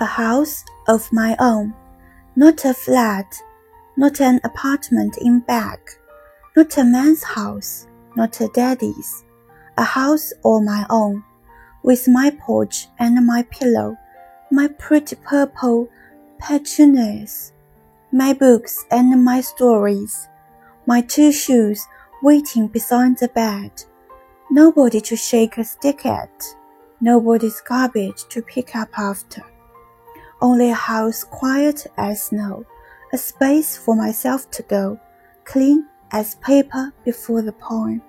A house of my own, not a flat, not an apartment in back, not a man's house, not a daddy's, a house all my own, with my porch and my pillow, my pretty purple petunias, my books and my stories, my two shoes waiting beside the bed, nobody to shake a stick at, nobody's garbage to pick up after. Only a house quiet as snow, a space for myself to go, clean as paper before the poem.